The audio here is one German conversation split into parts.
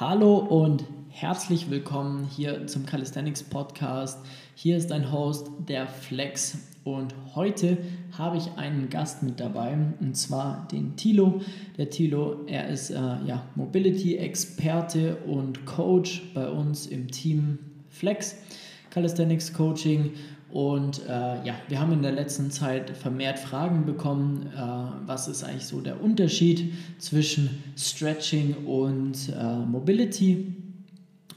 Hallo und herzlich willkommen hier zum Calisthenics Podcast. Hier ist dein Host, der Flex. Und heute habe ich einen Gast mit dabei, und zwar den Tilo. Der Tilo, er ist äh, ja, Mobility-Experte und Coach bei uns im Team Flex Calisthenics Coaching. Und äh, ja, wir haben in der letzten Zeit vermehrt Fragen bekommen, äh, was ist eigentlich so der Unterschied zwischen Stretching und äh, Mobility.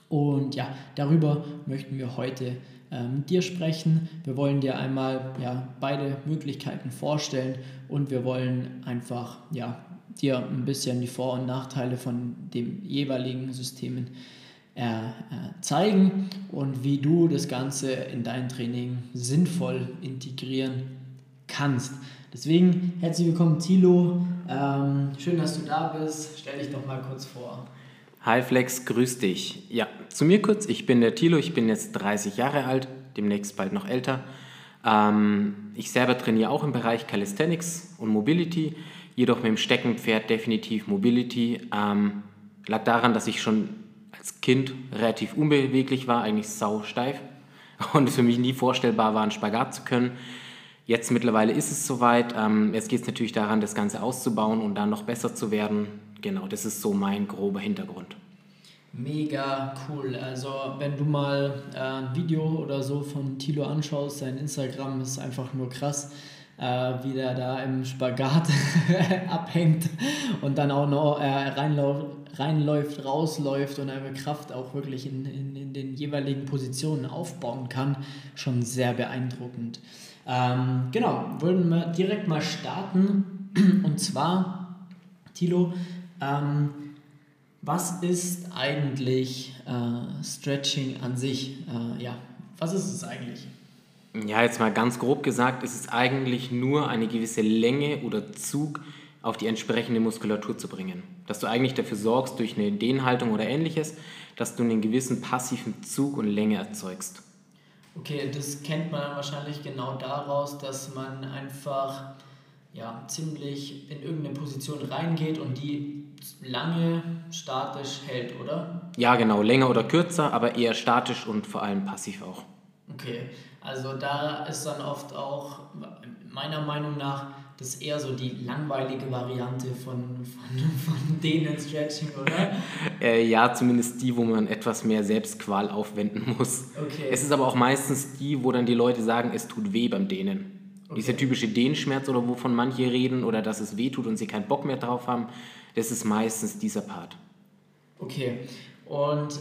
Und ja, darüber möchten wir heute äh, mit dir sprechen. Wir wollen dir einmal ja, beide Möglichkeiten vorstellen und wir wollen einfach ja, dir ein bisschen die Vor- und Nachteile von den jeweiligen Systemen äh, zeigen und wie du das Ganze in dein Training sinnvoll integrieren kannst. Deswegen herzlich willkommen, Thilo. Ähm, schön, dass du da bist. Stell dich doch mal kurz vor. Hi Flex, grüß dich. Ja, zu mir kurz. Ich bin der Thilo, ich bin jetzt 30 Jahre alt, demnächst bald noch älter. Ähm, ich selber trainiere auch im Bereich Calisthenics und Mobility, jedoch mit dem Steckenpferd definitiv Mobility. Ähm, lag daran, dass ich schon als Kind relativ unbeweglich war, eigentlich sau steif und es für mich nie vorstellbar war, einen Spagat zu können. Jetzt mittlerweile ist es soweit. Ähm, jetzt geht es natürlich daran, das Ganze auszubauen und dann noch besser zu werden. Genau, das ist so mein grober Hintergrund. Mega cool. Also wenn du mal äh, ein Video oder so von Tilo anschaust, sein Instagram ist einfach nur krass, äh, wie der da im Spagat abhängt und dann auch noch äh, reinläuft, reinläuft, rausläuft und eine Kraft auch wirklich in, in, in den jeweiligen Positionen aufbauen kann, schon sehr beeindruckend. Ähm, genau, wollen wir direkt mal starten. Und zwar, Tilo, ähm, was ist eigentlich äh, Stretching an sich? Äh, ja, was ist es eigentlich? Ja, jetzt mal ganz grob gesagt, ist es eigentlich nur eine gewisse Länge oder Zug auf die entsprechende Muskulatur zu bringen. Dass du eigentlich dafür sorgst, durch eine Dehnhaltung oder ähnliches, dass du einen gewissen passiven Zug und Länge erzeugst. Okay, das kennt man wahrscheinlich genau daraus, dass man einfach ja, ziemlich in irgendeine Position reingeht und die lange statisch hält, oder? Ja, genau, länger oder kürzer, aber eher statisch und vor allem passiv auch. Okay, also da ist dann oft auch meiner Meinung nach das ist eher so die langweilige Variante von, von, von denen Stretching, oder? äh, ja, zumindest die, wo man etwas mehr Selbstqual aufwenden muss. Okay. Es ist aber auch meistens die, wo dann die Leute sagen, es tut weh beim Dehnen. Okay. Dieser typische Dehnschmerz oder wovon manche reden oder dass es weh tut und sie keinen Bock mehr drauf haben, das ist meistens dieser Part. Okay, und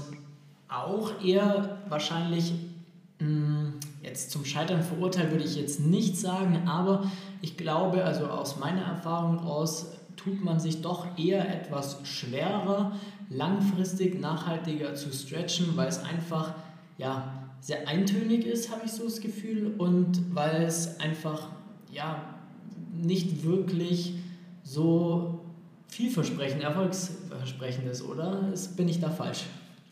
auch eher wahrscheinlich mh, mm, jetzt zum Scheitern verurteilt würde ich jetzt nicht sagen, aber ich glaube, also aus meiner Erfahrung heraus tut man sich doch eher etwas schwerer, langfristig nachhaltiger zu stretchen, weil es einfach ja, sehr eintönig ist, habe ich so das Gefühl, und weil es einfach ja, nicht wirklich so vielversprechend, erfolgsversprechend ist, oder? bin ich da falsch?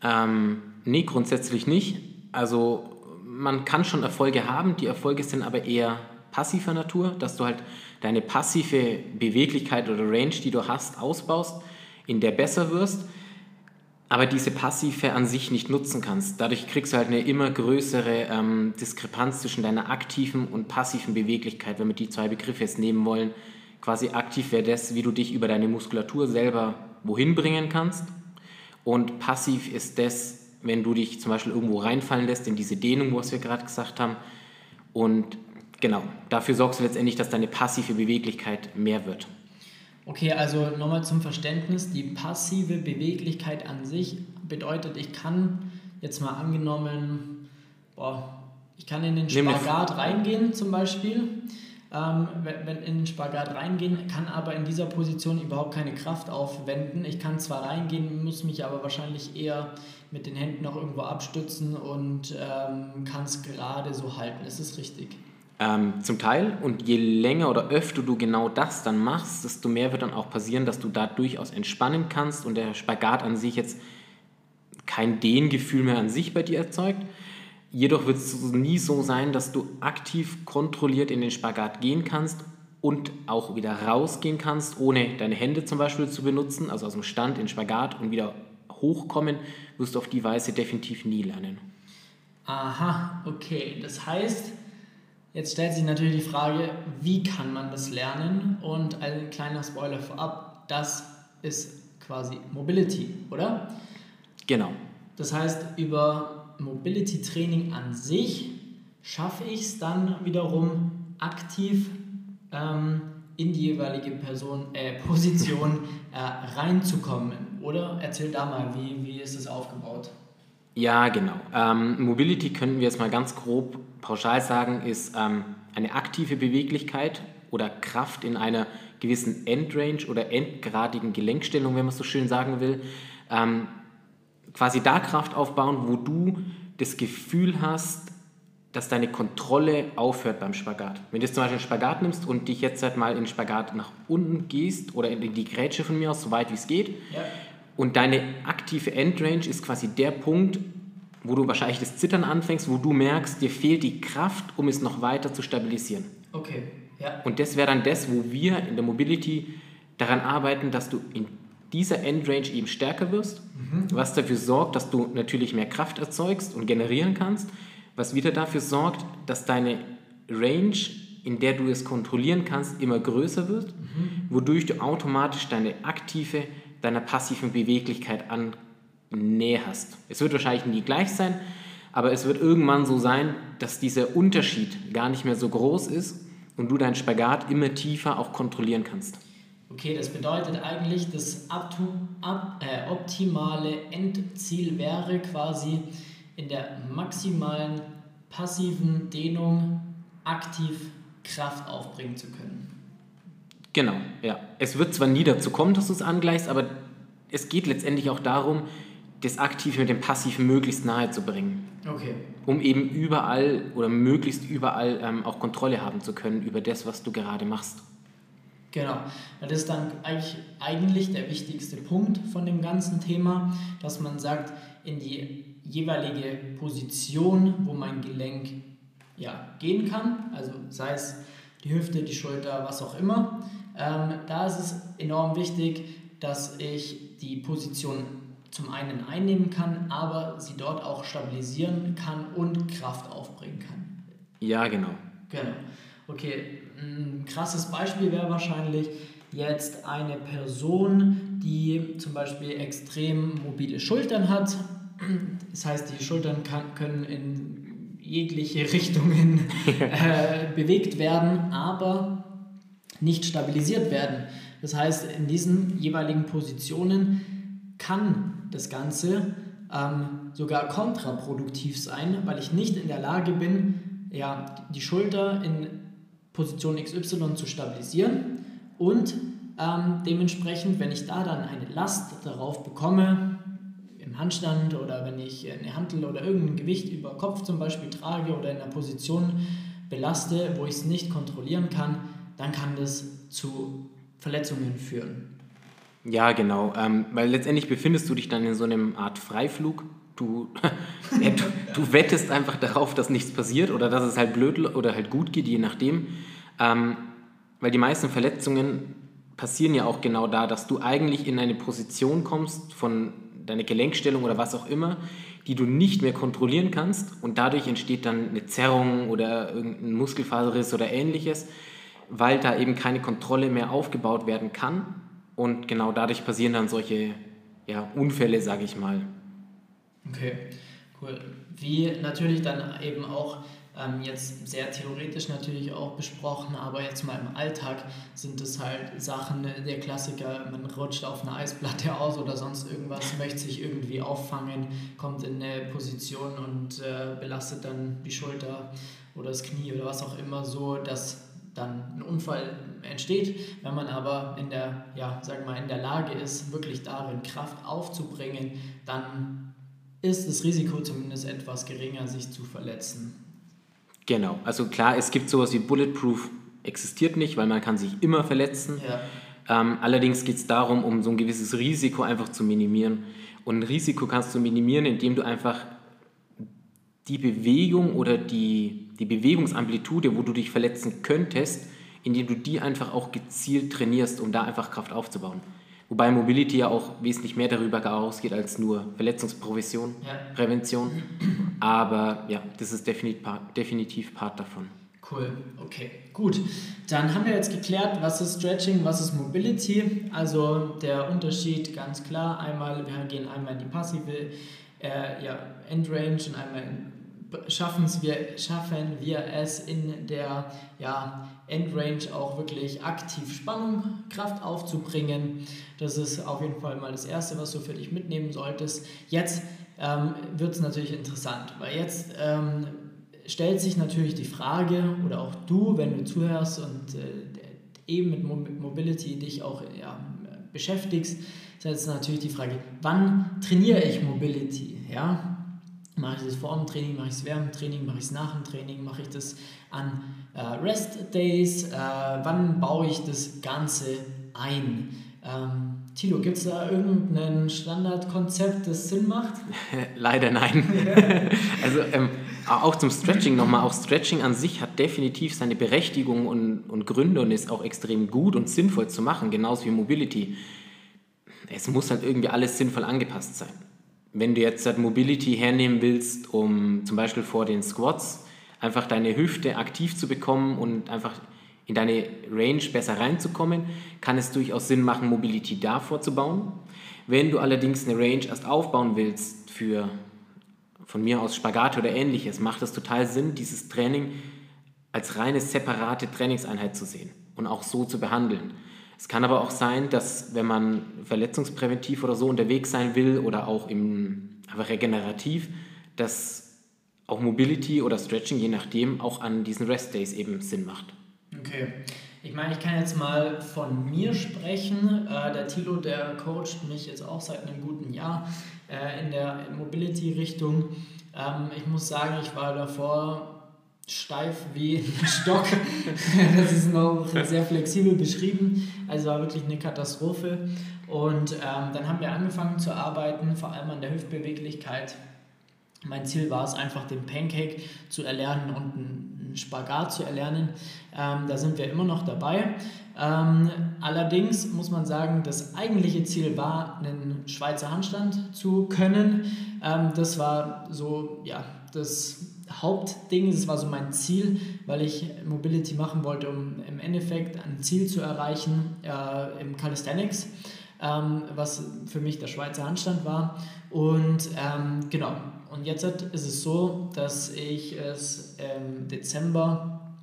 Ähm, nee, grundsätzlich nicht. Also man kann schon Erfolge haben, die Erfolge sind aber eher passiver Natur, dass du halt deine passive Beweglichkeit oder Range, die du hast, ausbaust, in der besser wirst, aber diese passive an sich nicht nutzen kannst. Dadurch kriegst du halt eine immer größere ähm, Diskrepanz zwischen deiner aktiven und passiven Beweglichkeit, wenn wir die zwei Begriffe jetzt nehmen wollen. Quasi aktiv wäre das, wie du dich über deine Muskulatur selber wohin bringen kannst. Und passiv ist das, wenn du dich zum Beispiel irgendwo reinfallen lässt in diese Dehnung, was wir gerade gesagt haben. Und genau, dafür sorgst du letztendlich, dass deine passive Beweglichkeit mehr wird. Okay, also nochmal zum Verständnis, die passive Beweglichkeit an sich bedeutet, ich kann jetzt mal angenommen, boah, ich kann in den Spagat reingehen zum Beispiel ähm, wenn in den Spagat reingehen, kann aber in dieser Position überhaupt keine Kraft aufwenden. Ich kann zwar reingehen, muss mich aber wahrscheinlich eher mit den Händen noch irgendwo abstützen und ähm, kann es gerade so halten. Ist das richtig? Ähm, zum Teil. Und je länger oder öfter du genau das dann machst, desto mehr wird dann auch passieren, dass du da durchaus entspannen kannst und der Spagat an sich jetzt kein Dehngefühl mehr an sich bei dir erzeugt, Jedoch wird es nie so sein, dass du aktiv kontrolliert in den Spagat gehen kannst und auch wieder rausgehen kannst, ohne deine Hände zum Beispiel zu benutzen, also aus dem Stand in Spagat und wieder hochkommen, wirst du auf die Weise definitiv nie lernen. Aha, okay. Das heißt, jetzt stellt sich natürlich die Frage, wie kann man das lernen? Und ein kleiner Spoiler vorab, das ist quasi Mobility, oder? Genau. Das heißt, über Mobility Training an sich schaffe ich es dann wiederum aktiv ähm, in die jeweilige Person, äh, Position äh, reinzukommen. Oder erzähl da mal, wie, wie ist es aufgebaut? Ja, genau. Ähm, Mobility könnten wir jetzt mal ganz grob pauschal sagen, ist ähm, eine aktive Beweglichkeit oder Kraft in einer gewissen Endrange oder endgradigen Gelenkstellung, wenn man so schön sagen will. Ähm, quasi da Kraft aufbauen, wo du das Gefühl hast, dass deine Kontrolle aufhört beim Spagat. Wenn du jetzt zum Beispiel einen Spagat nimmst und dich jetzt halt mal in den Spagat nach unten gehst oder in die Grätsche von mir aus, so weit wie es geht, ja. und deine aktive Endrange ist quasi der Punkt, wo du wahrscheinlich das Zittern anfängst, wo du merkst, dir fehlt die Kraft, um es noch weiter zu stabilisieren. Okay, ja. Und das wäre dann das, wo wir in der Mobility daran arbeiten, dass du in dieser Endrange eben stärker wirst, mhm. was dafür sorgt, dass du natürlich mehr Kraft erzeugst und generieren kannst was wieder dafür sorgt, dass deine Range, in der du es kontrollieren kannst, immer größer wird, mhm. wodurch du automatisch deine aktive, deiner passiven Beweglichkeit annäherst. Es wird wahrscheinlich nie gleich sein, aber es wird irgendwann so sein, dass dieser Unterschied gar nicht mehr so groß ist und du deinen Spagat immer tiefer auch kontrollieren kannst. Okay, das bedeutet eigentlich, das äh, optimale Endziel wäre quasi, in der maximalen passiven Dehnung aktiv Kraft aufbringen zu können. Genau, ja. Es wird zwar nie dazu kommen, dass du es angleichst, aber es geht letztendlich auch darum, das Aktive mit dem Passiven möglichst nahe zu bringen. Okay. Um eben überall oder möglichst überall ähm, auch Kontrolle haben zu können über das, was du gerade machst. Genau. Das ist dann eigentlich, eigentlich der wichtigste Punkt von dem ganzen Thema, dass man sagt, in die jeweilige Position, wo mein Gelenk ja, gehen kann, also sei es die Hüfte, die Schulter, was auch immer. Ähm, da ist es enorm wichtig, dass ich die Position zum einen einnehmen kann, aber sie dort auch stabilisieren kann und Kraft aufbringen kann. Ja, genau. Genau. Okay, ein krasses Beispiel wäre wahrscheinlich jetzt eine Person, die zum Beispiel extrem mobile Schultern hat das heißt, die Schultern kann, können in jegliche Richtungen äh, bewegt werden, aber nicht stabilisiert werden. Das heißt, in diesen jeweiligen Positionen kann das Ganze ähm, sogar kontraproduktiv sein, weil ich nicht in der Lage bin, ja, die Schulter in Position XY zu stabilisieren und ähm, dementsprechend, wenn ich da dann eine Last darauf bekomme, Handstand oder wenn ich eine Hantel oder irgendein Gewicht über Kopf zum Beispiel trage oder in einer Position belaste, wo ich es nicht kontrollieren kann, dann kann das zu Verletzungen führen. Ja, genau, ähm, weil letztendlich befindest du dich dann in so einem Art Freiflug. Du, ja, du, du, wettest einfach darauf, dass nichts passiert oder dass es halt blöd oder halt gut geht, je nachdem. Ähm, weil die meisten Verletzungen passieren ja auch genau da, dass du eigentlich in eine Position kommst von deine Gelenkstellung oder was auch immer, die du nicht mehr kontrollieren kannst und dadurch entsteht dann eine Zerrung oder irgendein Muskelfaserriss oder ähnliches, weil da eben keine Kontrolle mehr aufgebaut werden kann und genau dadurch passieren dann solche ja, Unfälle, sage ich mal. Okay, cool. Wie natürlich dann eben auch ähm, jetzt sehr theoretisch natürlich auch besprochen, aber jetzt mal im Alltag sind es halt Sachen, der Klassiker, man rutscht auf einer Eisplatte aus oder sonst irgendwas, möchte sich irgendwie auffangen, kommt in eine Position und äh, belastet dann die Schulter oder das Knie oder was auch immer so, dass dann ein Unfall entsteht. Wenn man aber in der, ja, sag mal, in der Lage ist, wirklich darin Kraft aufzubringen, dann ist das Risiko zumindest etwas geringer, sich zu verletzen. Genau, also klar, es gibt sowas wie Bulletproof, existiert nicht, weil man kann sich immer verletzen. Ja. Ähm, allerdings geht es darum, um so ein gewisses Risiko einfach zu minimieren. Und ein Risiko kannst du minimieren, indem du einfach die Bewegung oder die, die Bewegungsamplitude, wo du dich verletzen könntest, indem du die einfach auch gezielt trainierst, um da einfach Kraft aufzubauen. Wobei Mobility ja auch wesentlich mehr darüber ausgeht als nur Verletzungsprävention. Ja. Prävention. Aber ja, das ist definitiv Part davon. Cool, okay, gut. Dann haben wir jetzt geklärt, was ist Stretching, was ist Mobility. Also der Unterschied ganz klar. Einmal, wir gehen einmal in die passive äh, ja, Endrange und einmal schaffen wir, schaffen wir es in der ja, Endrange auch wirklich aktiv Spannung, Kraft aufzubringen. Das ist auf jeden Fall mal das Erste, was du für dich mitnehmen solltest. Jetzt ähm, wird es natürlich interessant, weil jetzt ähm, stellt sich natürlich die Frage, oder auch du, wenn du zuhörst und äh, eben mit Mobility dich auch ja, beschäftigst, ist jetzt natürlich die Frage, wann trainiere ich Mobility? Ja? Mache ich das vor dem Training, mache ich es während dem Training, mache ich es nach dem Training, mache ich das an äh, Rest Days, äh, wann baue ich das Ganze ein? Ähm, Tilo, gibt es da irgendein Standardkonzept, das Sinn macht? Leider nein. also ähm, auch zum Stretching nochmal, auch Stretching an sich hat definitiv seine Berechtigung und, und Gründe und ist auch extrem gut und sinnvoll zu machen, genauso wie Mobility. Es muss halt irgendwie alles sinnvoll angepasst sein. Wenn du jetzt halt Mobility hernehmen willst, um zum Beispiel vor den Squats einfach deine Hüfte aktiv zu bekommen und einfach in deine Range besser reinzukommen, kann es durchaus Sinn machen, Mobility davor zu bauen. Wenn du allerdings eine Range erst aufbauen willst für von mir aus Spagat oder ähnliches, macht es total Sinn, dieses Training als reine separate Trainingseinheit zu sehen und auch so zu behandeln. Es kann aber auch sein, dass wenn man verletzungspräventiv oder so unterwegs sein will oder auch im, aber regenerativ, dass auch Mobility oder Stretching, je nachdem, auch an diesen Rest Days eben Sinn macht. Okay. Ich meine, ich kann jetzt mal von mir sprechen. Äh, der Tilo, der coacht mich jetzt auch seit einem guten Jahr äh, in der Mobility-Richtung. Ähm, ich muss sagen, ich war davor steif wie ein Stock. das ist noch sehr flexibel beschrieben. Also war wirklich eine Katastrophe. Und ähm, dann haben wir angefangen zu arbeiten, vor allem an der Hüftbeweglichkeit. Mein Ziel war es einfach, den Pancake zu erlernen und einen Spagat zu erlernen. Ähm, da sind wir immer noch dabei. Ähm, allerdings muss man sagen, das eigentliche Ziel war, einen Schweizer Handstand zu können. Ähm, das war so, ja, das Hauptding, das war so mein Ziel, weil ich Mobility machen wollte, um im Endeffekt ein Ziel zu erreichen äh, im Calisthenics, ähm, was für mich der Schweizer Handstand war. Und ähm, genau, und jetzt ist es so, dass ich es im Dezember,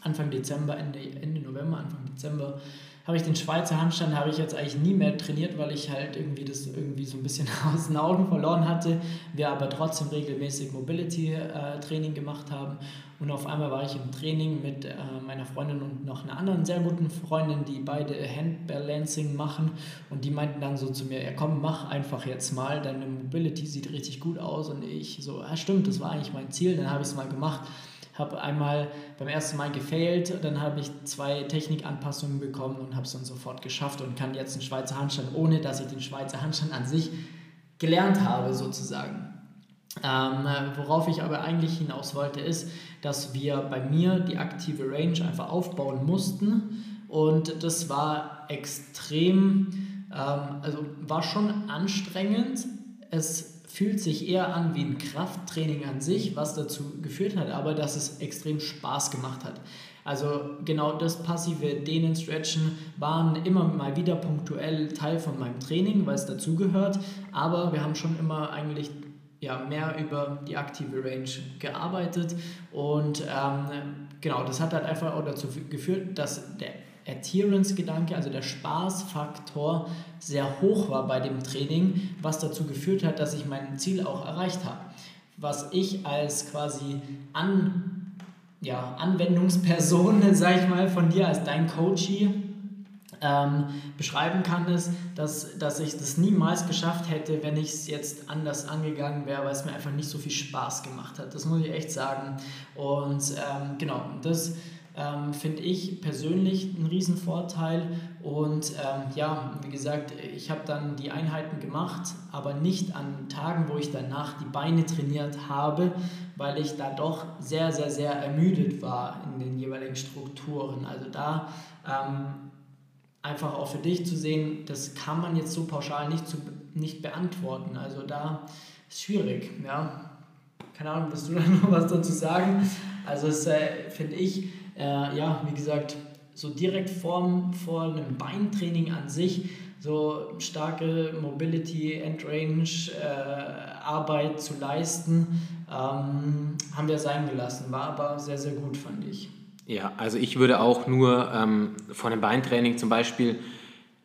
Anfang Dezember, Ende, Ende November, Anfang Dezember, habe ich den Schweizer Handstand, habe ich jetzt eigentlich nie mehr trainiert, weil ich halt irgendwie das irgendwie so ein bisschen aus den Augen verloren hatte. Wir aber trotzdem regelmäßig Mobility-Training äh, gemacht haben. Und auf einmal war ich im Training mit äh, meiner Freundin und noch einer anderen sehr guten Freundin, die beide Handbalancing machen. Und die meinten dann so zu mir, ja komm, mach einfach jetzt mal, deine Mobility sieht richtig gut aus. Und ich so, ja stimmt, das war eigentlich mein Ziel. Dann habe ich es mal gemacht habe einmal beim ersten Mal gefailt, dann habe ich zwei Technikanpassungen bekommen und habe es dann sofort geschafft und kann jetzt einen Schweizer Handstand, ohne dass ich den Schweizer Handstand an sich gelernt habe sozusagen. Ähm, worauf ich aber eigentlich hinaus wollte, ist, dass wir bei mir die aktive Range einfach aufbauen mussten und das war extrem, ähm, also war schon anstrengend. Es fühlt sich eher an wie ein Krafttraining an sich, was dazu geführt hat, aber dass es extrem Spaß gemacht hat. Also genau das passive Dehnen, Stretchen waren immer mal wieder punktuell Teil von meinem Training, weil es dazugehört, aber wir haben schon immer eigentlich ja, mehr über die aktive Range gearbeitet und ähm, genau, das hat halt einfach auch dazu geführt, dass der Adherence-Gedanke, also der Spaßfaktor, sehr hoch war bei dem Training, was dazu geführt hat, dass ich mein Ziel auch erreicht habe. Was ich als quasi An, ja, Anwendungsperson, sage ich mal, von dir als dein Coachie ähm, beschreiben kann, ist, dass, dass ich das niemals geschafft hätte, wenn ich es jetzt anders angegangen wäre, weil es mir einfach nicht so viel Spaß gemacht hat. Das muss ich echt sagen. Und ähm, genau, das ähm, finde ich persönlich einen riesen Vorteil. Und ähm, ja, wie gesagt, ich habe dann die Einheiten gemacht, aber nicht an Tagen, wo ich danach die Beine trainiert habe, weil ich da doch sehr, sehr, sehr ermüdet war in den jeweiligen Strukturen. Also da ähm, einfach auch für dich zu sehen, das kann man jetzt so pauschal nicht, zu, nicht beantworten. Also da ist schwierig, ja. Keine Ahnung, willst du da noch was dazu sagen? Also es äh, finde ich, äh, ja, wie gesagt, so direkt vor, vor einem Beintraining an sich, so starke Mobility, Endrange, äh, Arbeit zu leisten, ähm, haben wir sein gelassen. War aber sehr, sehr gut, fand ich. Ja, also ich würde auch nur ähm, vor einem Beintraining zum Beispiel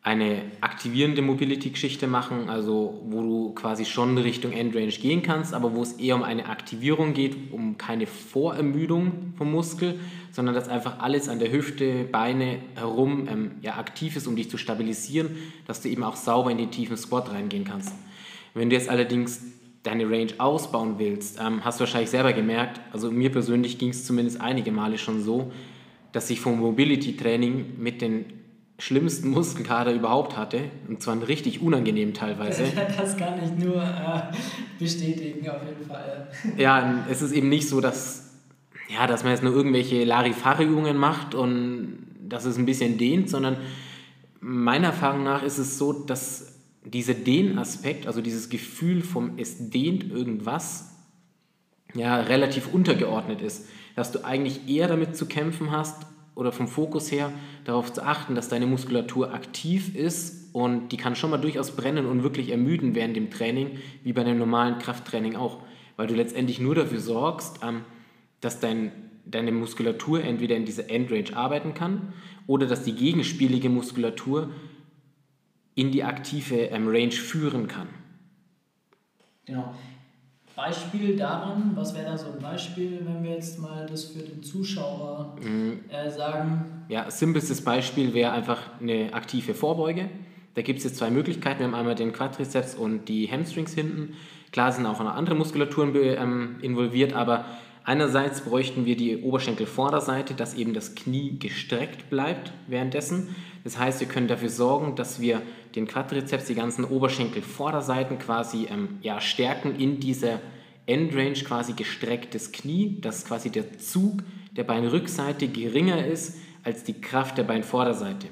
eine aktivierende Mobility-Geschichte machen, also wo du quasi schon Richtung Endrange gehen kannst, aber wo es eher um eine Aktivierung geht, um keine Vorermüdung vom Muskel, sondern dass einfach alles an der Hüfte, Beine herum ähm, ja, aktiv ist, um dich zu stabilisieren, dass du eben auch sauber in den tiefen Squat reingehen kannst. Wenn du jetzt allerdings deine Range ausbauen willst, ähm, hast du wahrscheinlich selber gemerkt, also mir persönlich ging es zumindest einige Male schon so, dass ich vom Mobility-Training mit den schlimmsten Muskelkater überhaupt hatte. Und zwar richtig unangenehmen teilweise. Das kann ich nur äh, bestätigen, auf jeden Fall. Ja, es ist eben nicht so, dass, ja, dass man jetzt nur irgendwelche Larifari-Übungen macht und dass es ein bisschen dehnt, sondern meiner Erfahrung nach ist es so, dass dieser Dehnaspekt, also dieses Gefühl vom es dehnt irgendwas, ja, relativ untergeordnet ist. Dass du eigentlich eher damit zu kämpfen hast, oder vom Fokus her darauf zu achten, dass deine Muskulatur aktiv ist und die kann schon mal durchaus brennen und wirklich ermüden während dem Training, wie bei einem normalen Krafttraining auch, weil du letztendlich nur dafür sorgst, ähm, dass dein, deine Muskulatur entweder in dieser Endrange arbeiten kann oder dass die gegenspielige Muskulatur in die aktive ähm, Range führen kann. Genau. Beispiel daran, was wäre da so ein Beispiel, wenn wir jetzt mal das für den Zuschauer mhm. äh, sagen? Ja, simpelstes Beispiel wäre einfach eine aktive Vorbeuge. Da gibt es jetzt zwei Möglichkeiten. Wir haben einmal den Quadrizeps und die Hamstrings hinten. Klar sind auch noch andere Muskulaturen ähm, involviert, aber einerseits bräuchten wir die Oberschenkelvorderseite, dass eben das Knie gestreckt bleibt währenddessen. Das heißt, wir können dafür sorgen, dass wir den Quadrizeps, die ganzen Oberschenkelvorderseiten quasi ähm, ja, stärken in dieser Endrange quasi gestrecktes Knie, dass quasi der Zug der Beinrückseite geringer ist als die Kraft der Beinvorderseite.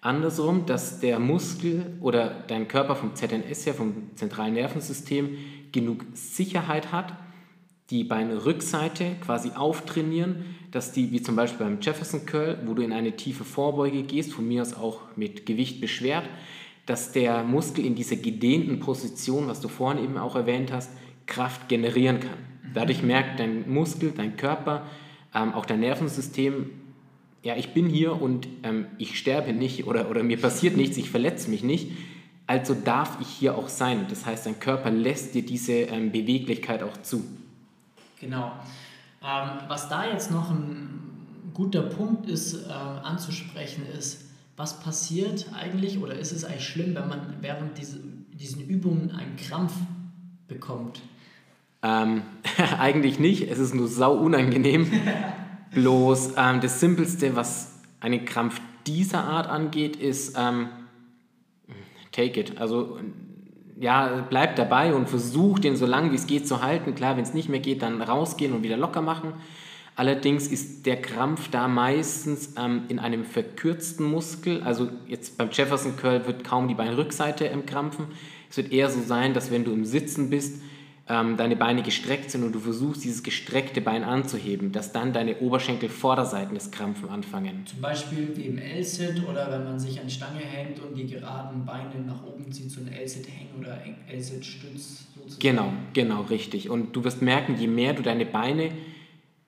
Andersrum, dass der Muskel oder dein Körper vom ZNS her, vom zentralen Nervensystem, genug Sicherheit hat, die Beinrückseite quasi auftrainieren, dass die, wie zum Beispiel beim Jefferson Curl, wo du in eine tiefe Vorbeuge gehst, von mir aus auch mit Gewicht beschwert, dass der Muskel in dieser gedehnten Position, was du vorhin eben auch erwähnt hast, Kraft generieren kann. Dadurch merkt dein Muskel, dein Körper, ähm, auch dein Nervensystem, ja, ich bin hier und ähm, ich sterbe nicht oder, oder mir passiert nichts, ich verletze mich nicht. Also darf ich hier auch sein. Das heißt, dein Körper lässt dir diese ähm, Beweglichkeit auch zu. Genau. Ähm, was da jetzt noch ein guter Punkt ist, äh, anzusprechen, ist, was passiert eigentlich oder ist es eigentlich schlimm, wenn man während diese, diesen Übungen einen Krampf bekommt? Ähm, eigentlich nicht, es ist nur sau unangenehm. Bloß ähm, das Simpelste, was einen Krampf dieser Art angeht, ist ähm, take it. Also ja, bleib dabei und versuch den so lange wie es geht zu halten. Klar, wenn es nicht mehr geht, dann rausgehen und wieder locker machen. Allerdings ist der Krampf da meistens ähm, in einem verkürzten Muskel. Also jetzt beim Jefferson Curl wird kaum die Beinrückseite im Krampfen. Es wird eher so sein, dass wenn du im Sitzen bist, ähm, deine Beine gestreckt sind und du versuchst, dieses gestreckte Bein anzuheben, dass dann deine Oberschenkelvorderseiten des Krampfen anfangen. Zum Beispiel wie im L-Sit oder wenn man sich an die Stange hängt und die geraden Beine nach oben zieht, so ein L-Sit hängen oder L-Sit stütz sozusagen. Genau, genau, richtig. Und du wirst merken, je mehr du deine Beine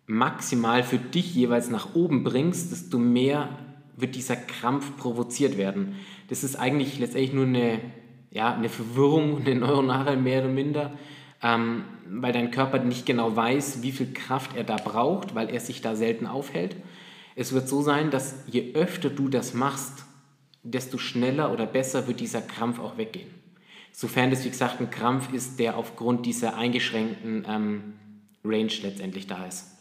maximal für dich jeweils nach oben bringst, desto mehr wird dieser Krampf provoziert werden. Das ist eigentlich letztendlich nur eine, ja, eine Verwirrung, eine neuronale mehr oder minder ähm, weil dein Körper nicht genau weiß, wie viel Kraft er da braucht, weil er sich da selten aufhält. Es wird so sein, dass je öfter du das machst, desto schneller oder besser wird dieser Krampf auch weggehen. Sofern das, wie gesagt, ein Krampf ist, der aufgrund dieser eingeschränkten ähm, Range letztendlich da ist.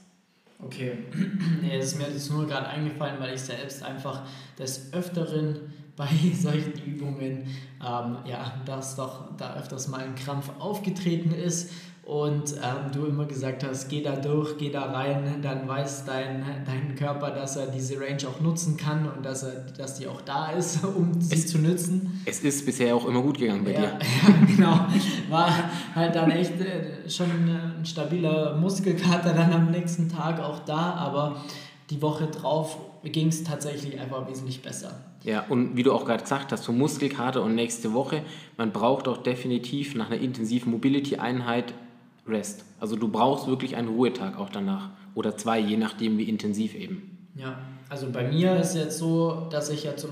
Okay, nee, es ist mir jetzt nur gerade eingefallen, weil ich selbst einfach des Öfteren bei solchen Übungen, ähm, ja, dass doch da öfters mal ein Krampf aufgetreten ist und ähm, du immer gesagt hast, geh da durch, geh da rein, dann weiß dein, dein Körper, dass er diese Range auch nutzen kann und dass, er, dass die auch da ist, um sie es, zu nutzen. Es ist bisher auch immer gut gegangen bei ja, dir. Ja, genau. War halt dann echt äh, schon ein stabiler Muskelkater dann am nächsten Tag auch da, aber die Woche drauf ging es tatsächlich einfach wesentlich besser. Ja, und wie du auch gerade gesagt hast, so Muskelkater und nächste Woche, man braucht auch definitiv nach einer intensiven Mobility-Einheit Rest. Also du brauchst wirklich einen Ruhetag auch danach. Oder zwei, je nachdem wie intensiv eben. Ja, also bei mir ist es jetzt so, dass ich ja zum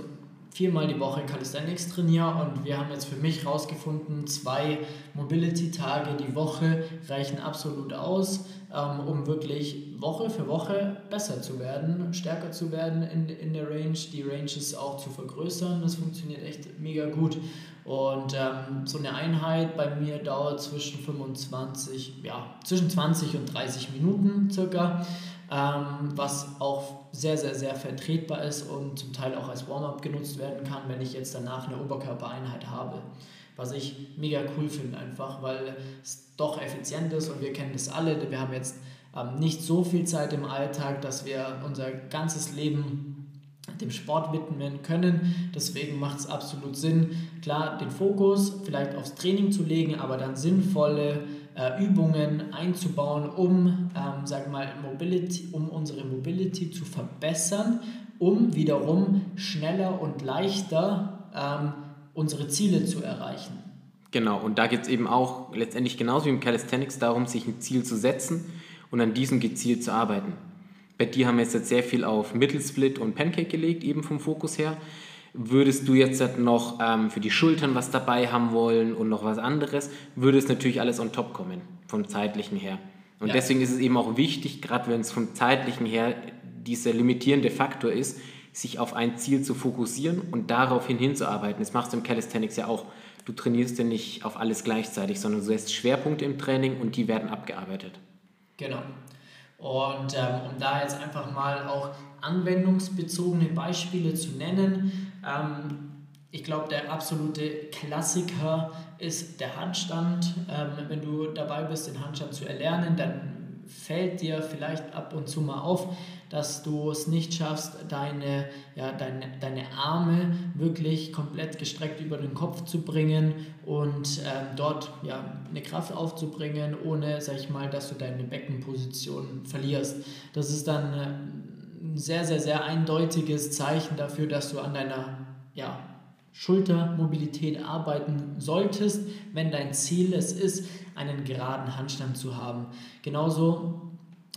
viermal die Woche Calisthenics trainiere und wir haben jetzt für mich herausgefunden, zwei Mobility-Tage die Woche reichen absolut aus, um wirklich Woche für Woche besser zu werden, stärker zu werden in, in der Range, die Ranges auch zu vergrößern. Das funktioniert echt mega gut. Und ähm, so eine Einheit bei mir dauert zwischen 25, ja, zwischen 20 und 30 Minuten circa, ähm, was auch sehr, sehr, sehr vertretbar ist und zum Teil auch als Warm-up genutzt werden kann, wenn ich jetzt danach eine Oberkörpereinheit habe. Was ich mega cool finde einfach, weil es doch effizient ist und wir kennen das alle. Wir haben jetzt ähm, nicht so viel Zeit im Alltag, dass wir unser ganzes Leben dem Sport widmen können. Deswegen macht es absolut Sinn, klar den Fokus vielleicht aufs Training zu legen, aber dann sinnvolle äh, Übungen einzubauen, um, ähm, sag mal, Mobility, um unsere Mobility zu verbessern, um wiederum schneller und leichter ähm, unsere Ziele zu erreichen. Genau, und da geht es eben auch letztendlich genauso wie im Calisthenics darum, sich ein Ziel zu setzen und an diesem gezielt zu arbeiten. Bei dir haben wir jetzt sehr viel auf Mittelsplit und Pancake gelegt, eben vom Fokus her. Würdest du jetzt noch ähm, für die Schultern was dabei haben wollen und noch was anderes, würde es natürlich alles on top kommen, vom zeitlichen her. Und ja. deswegen ist es eben auch wichtig, gerade wenn es vom zeitlichen her dieser limitierende Faktor ist, sich auf ein Ziel zu fokussieren und daraufhin hinzuarbeiten. Das machst du im Calisthenics ja auch. Du trainierst ja nicht auf alles gleichzeitig, sondern du setzt Schwerpunkte im Training und die werden abgearbeitet. Genau. Und ähm, um da jetzt einfach mal auch anwendungsbezogene Beispiele zu nennen, ähm, ich glaube, der absolute Klassiker ist der Handstand. Ähm, wenn du dabei bist, den Handstand zu erlernen, dann fällt dir vielleicht ab und zu mal auf, dass du es nicht schaffst, deine, ja, deine, deine Arme wirklich komplett gestreckt über den Kopf zu bringen und ähm, dort ja, eine Kraft aufzubringen, ohne, sag ich mal, dass du deine Beckenposition verlierst. Das ist dann äh, ein sehr, sehr, sehr eindeutiges Zeichen dafür, dass du an deiner ja, Schultermobilität arbeiten solltest, wenn dein Ziel es ist, einen geraden Handstand zu haben. Genauso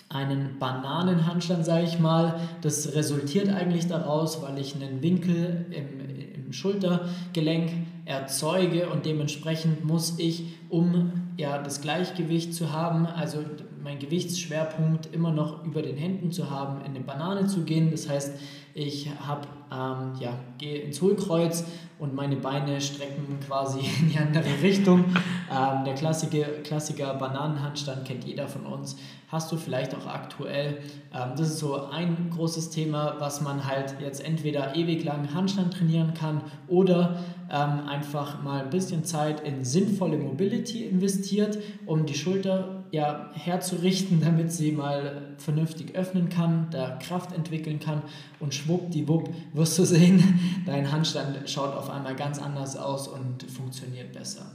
einen Bananenhandstand, sage ich mal. Das resultiert eigentlich daraus, weil ich einen Winkel im, im Schultergelenk erzeuge und dementsprechend muss ich, um ja, das Gleichgewicht zu haben, also mein Gewichtsschwerpunkt immer noch über den Händen zu haben, in eine Banane zu gehen. Das heißt, ich habe, ähm, ja, gehe ins Hohlkreuz und meine Beine strecken quasi in die andere Richtung. Ähm, der Klassiker, Klassiker Bananenhandstand kennt jeder von uns. Hast du vielleicht auch aktuell. Ähm, das ist so ein großes Thema, was man halt jetzt entweder ewig lang Handstand trainieren kann oder ähm, einfach mal ein bisschen Zeit in sinnvolle Mobility investiert, um die Schulter ja, herzurichten, damit sie mal vernünftig öffnen kann, da Kraft entwickeln kann und schwuppdiwupp wirst du sehen, dein Handstand schaut auf einmal ganz anders aus und funktioniert besser.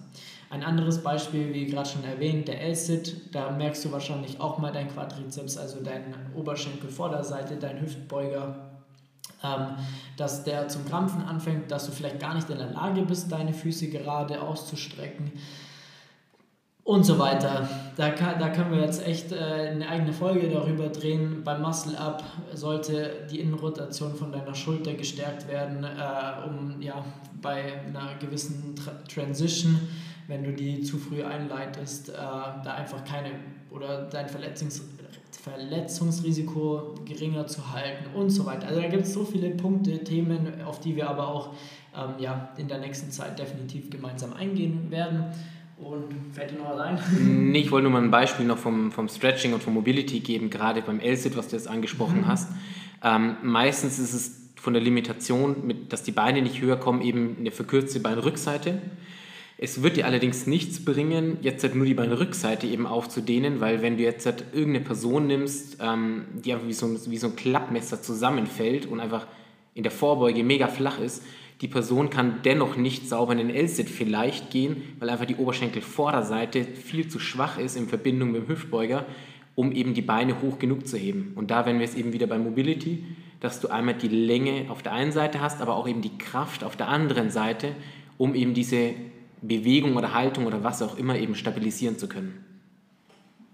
Ein anderes Beispiel, wie gerade schon erwähnt, der L-Sit, da merkst du wahrscheinlich auch mal dein Quadrizeps, also dein Oberschenkel-Vorderseite, dein Hüftbeuger, ähm, dass der zum Krampfen anfängt, dass du vielleicht gar nicht in der Lage bist, deine Füße gerade auszustrecken und so weiter. Da, kann, da können wir jetzt echt äh, eine eigene Folge darüber drehen. Beim Muscle Up sollte die Innenrotation von deiner Schulter gestärkt werden, äh, um ja bei einer gewissen Tra Transition, wenn du die zu früh einleitest, äh, da einfach keine oder dein Verletzungs Verletzungsrisiko geringer zu halten und so weiter. Also da gibt es so viele Punkte, Themen, auf die wir aber auch ähm, ja, in der nächsten Zeit definitiv gemeinsam eingehen werden. Und fällt dir noch was ein? Nee, ich wollte nur mal ein Beispiel noch vom, vom Stretching und vom Mobility geben, gerade beim L-Sit, was du jetzt angesprochen mhm. hast. Ähm, meistens ist es von der Limitation, mit, dass die Beine nicht höher kommen, eben eine verkürzte Beinrückseite. Es wird dir allerdings nichts bringen, jetzt halt nur die Beinrückseite eben aufzudehnen, weil wenn du jetzt halt irgendeine Person nimmst, ähm, die einfach wie so, ein, wie so ein Klappmesser zusammenfällt und einfach in der Vorbeuge mega flach ist, die Person kann dennoch nicht sauber in den L-Sit vielleicht gehen, weil einfach die Oberschenkelvorderseite viel zu schwach ist in Verbindung mit dem Hüftbeuger, um eben die Beine hoch genug zu heben. Und da wären wir jetzt eben wieder bei Mobility, dass du einmal die Länge auf der einen Seite hast, aber auch eben die Kraft auf der anderen Seite, um eben diese Bewegung oder Haltung oder was auch immer eben stabilisieren zu können.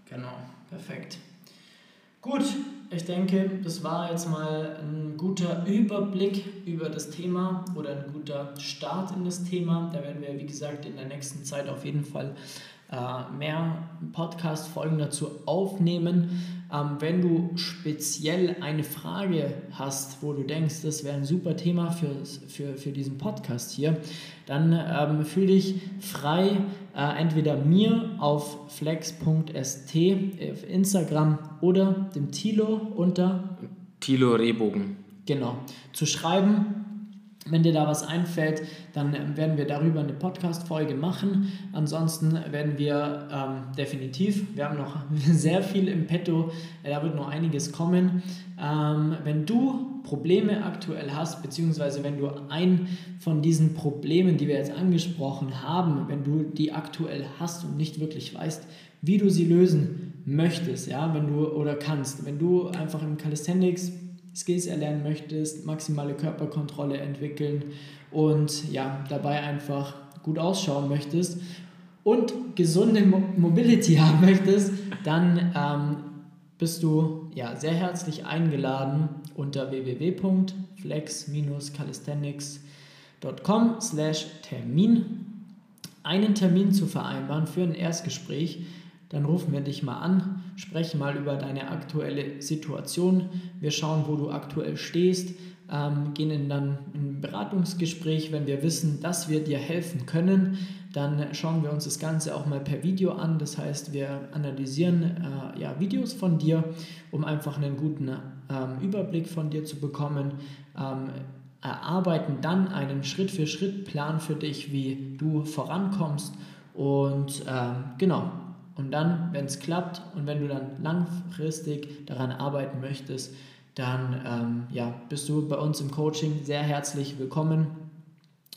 Genau, perfekt. Gut, ich denke, das war jetzt mal ein guter Überblick über das Thema oder ein guter Start in das Thema. Da werden wir, wie gesagt, in der nächsten Zeit auf jeden Fall äh, mehr Podcast-Folgen dazu aufnehmen. Ähm, wenn du speziell eine Frage hast, wo du denkst, das wäre ein super Thema für, für, für diesen Podcast hier, dann ähm, fühle dich frei, äh, entweder mir auf flex.st auf Instagram oder dem Tilo unter Tilo Rehbogen. Genau, zu schreiben wenn dir da was einfällt, dann ähm, werden wir darüber eine Podcast-Folge machen. Ansonsten werden wir ähm, definitiv, wir haben noch sehr viel im Petto, äh, da wird noch einiges kommen. Ähm, wenn du Probleme aktuell hast, beziehungsweise wenn du ein von diesen Problemen, die wir jetzt angesprochen haben, wenn du die aktuell hast und nicht wirklich weißt, wie du sie lösen möchtest, ja, wenn du oder kannst, wenn du einfach im Calisthenics Skills erlernen möchtest, maximale Körperkontrolle entwickeln und ja, dabei einfach gut ausschauen möchtest und gesunde Mo Mobility haben möchtest, dann ähm, bist du ja, sehr herzlich eingeladen unter www.flex-calisthenics.com slash Termin einen Termin zu vereinbaren für ein Erstgespräch, dann rufen wir dich mal an, sprechen mal über deine aktuelle Situation. Wir schauen, wo du aktuell stehst, ähm, gehen in dann ein Beratungsgespräch. Wenn wir wissen, dass wir dir helfen können, dann schauen wir uns das Ganze auch mal per Video an. Das heißt, wir analysieren äh, ja, Videos von dir, um einfach einen guten ähm, Überblick von dir zu bekommen. Ähm, erarbeiten dann einen Schritt-für-Schritt-Plan für dich, wie du vorankommst. Und ähm, genau, und dann, wenn es klappt und wenn du dann langfristig daran arbeiten möchtest, dann ähm, ja, bist du bei uns im Coaching sehr herzlich willkommen.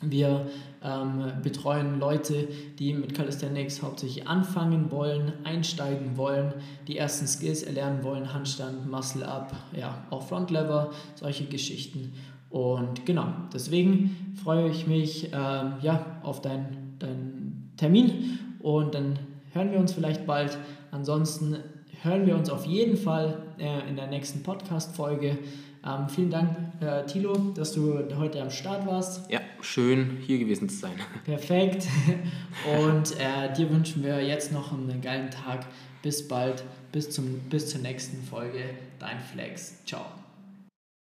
Wir ähm, betreuen Leute, die mit Calisthenics hauptsächlich anfangen wollen, einsteigen wollen, die ersten Skills erlernen wollen, Handstand, Muscle Up, ja, auch Front Lever, solche Geschichten. Und genau, deswegen freue ich mich ähm, ja, auf deinen dein Termin und dann hören wir uns vielleicht bald. Ansonsten hören wir uns auf jeden Fall äh, in der nächsten Podcast-Folge. Ähm, vielen Dank, äh, Thilo, dass du heute am Start warst. Ja, schön hier gewesen zu sein. Perfekt. Und äh, dir wünschen wir jetzt noch einen geilen Tag. Bis bald, bis, zum, bis zur nächsten Folge. Dein Flex. Ciao.